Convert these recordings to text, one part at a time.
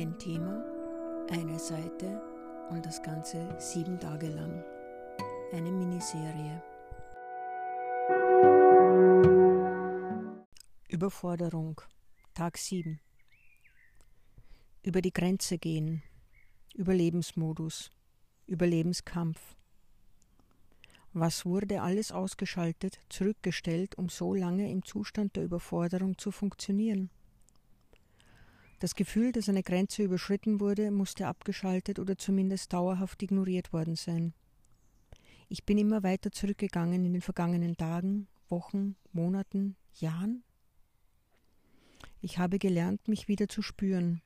Ein Thema, eine Seite und das Ganze sieben Tage lang. Eine Miniserie. Überforderung. Tag 7. Über die Grenze gehen. Überlebensmodus. Überlebenskampf. Was wurde alles ausgeschaltet, zurückgestellt, um so lange im Zustand der Überforderung zu funktionieren? Das Gefühl, dass eine Grenze überschritten wurde, musste abgeschaltet oder zumindest dauerhaft ignoriert worden sein. Ich bin immer weiter zurückgegangen in den vergangenen Tagen, Wochen, Monaten, Jahren. Ich habe gelernt, mich wieder zu spüren.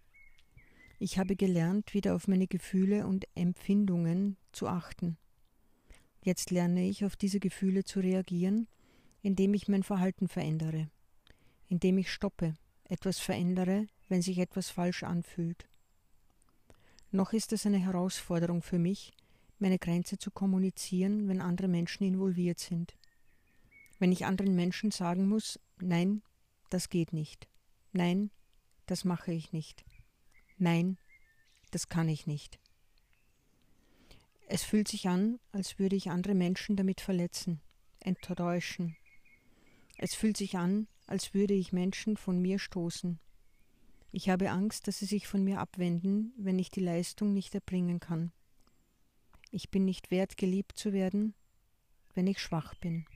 Ich habe gelernt, wieder auf meine Gefühle und Empfindungen zu achten. Jetzt lerne ich, auf diese Gefühle zu reagieren, indem ich mein Verhalten verändere, indem ich stoppe, etwas verändere, wenn sich etwas falsch anfühlt. Noch ist es eine Herausforderung für mich, meine Grenze zu kommunizieren, wenn andere Menschen involviert sind. Wenn ich anderen Menschen sagen muss, nein, das geht nicht. Nein, das mache ich nicht. Nein, das kann ich nicht. Es fühlt sich an, als würde ich andere Menschen damit verletzen, enttäuschen. Es fühlt sich an, als würde ich Menschen von mir stoßen, ich habe Angst, dass sie sich von mir abwenden, wenn ich die Leistung nicht erbringen kann. Ich bin nicht wert, geliebt zu werden, wenn ich schwach bin.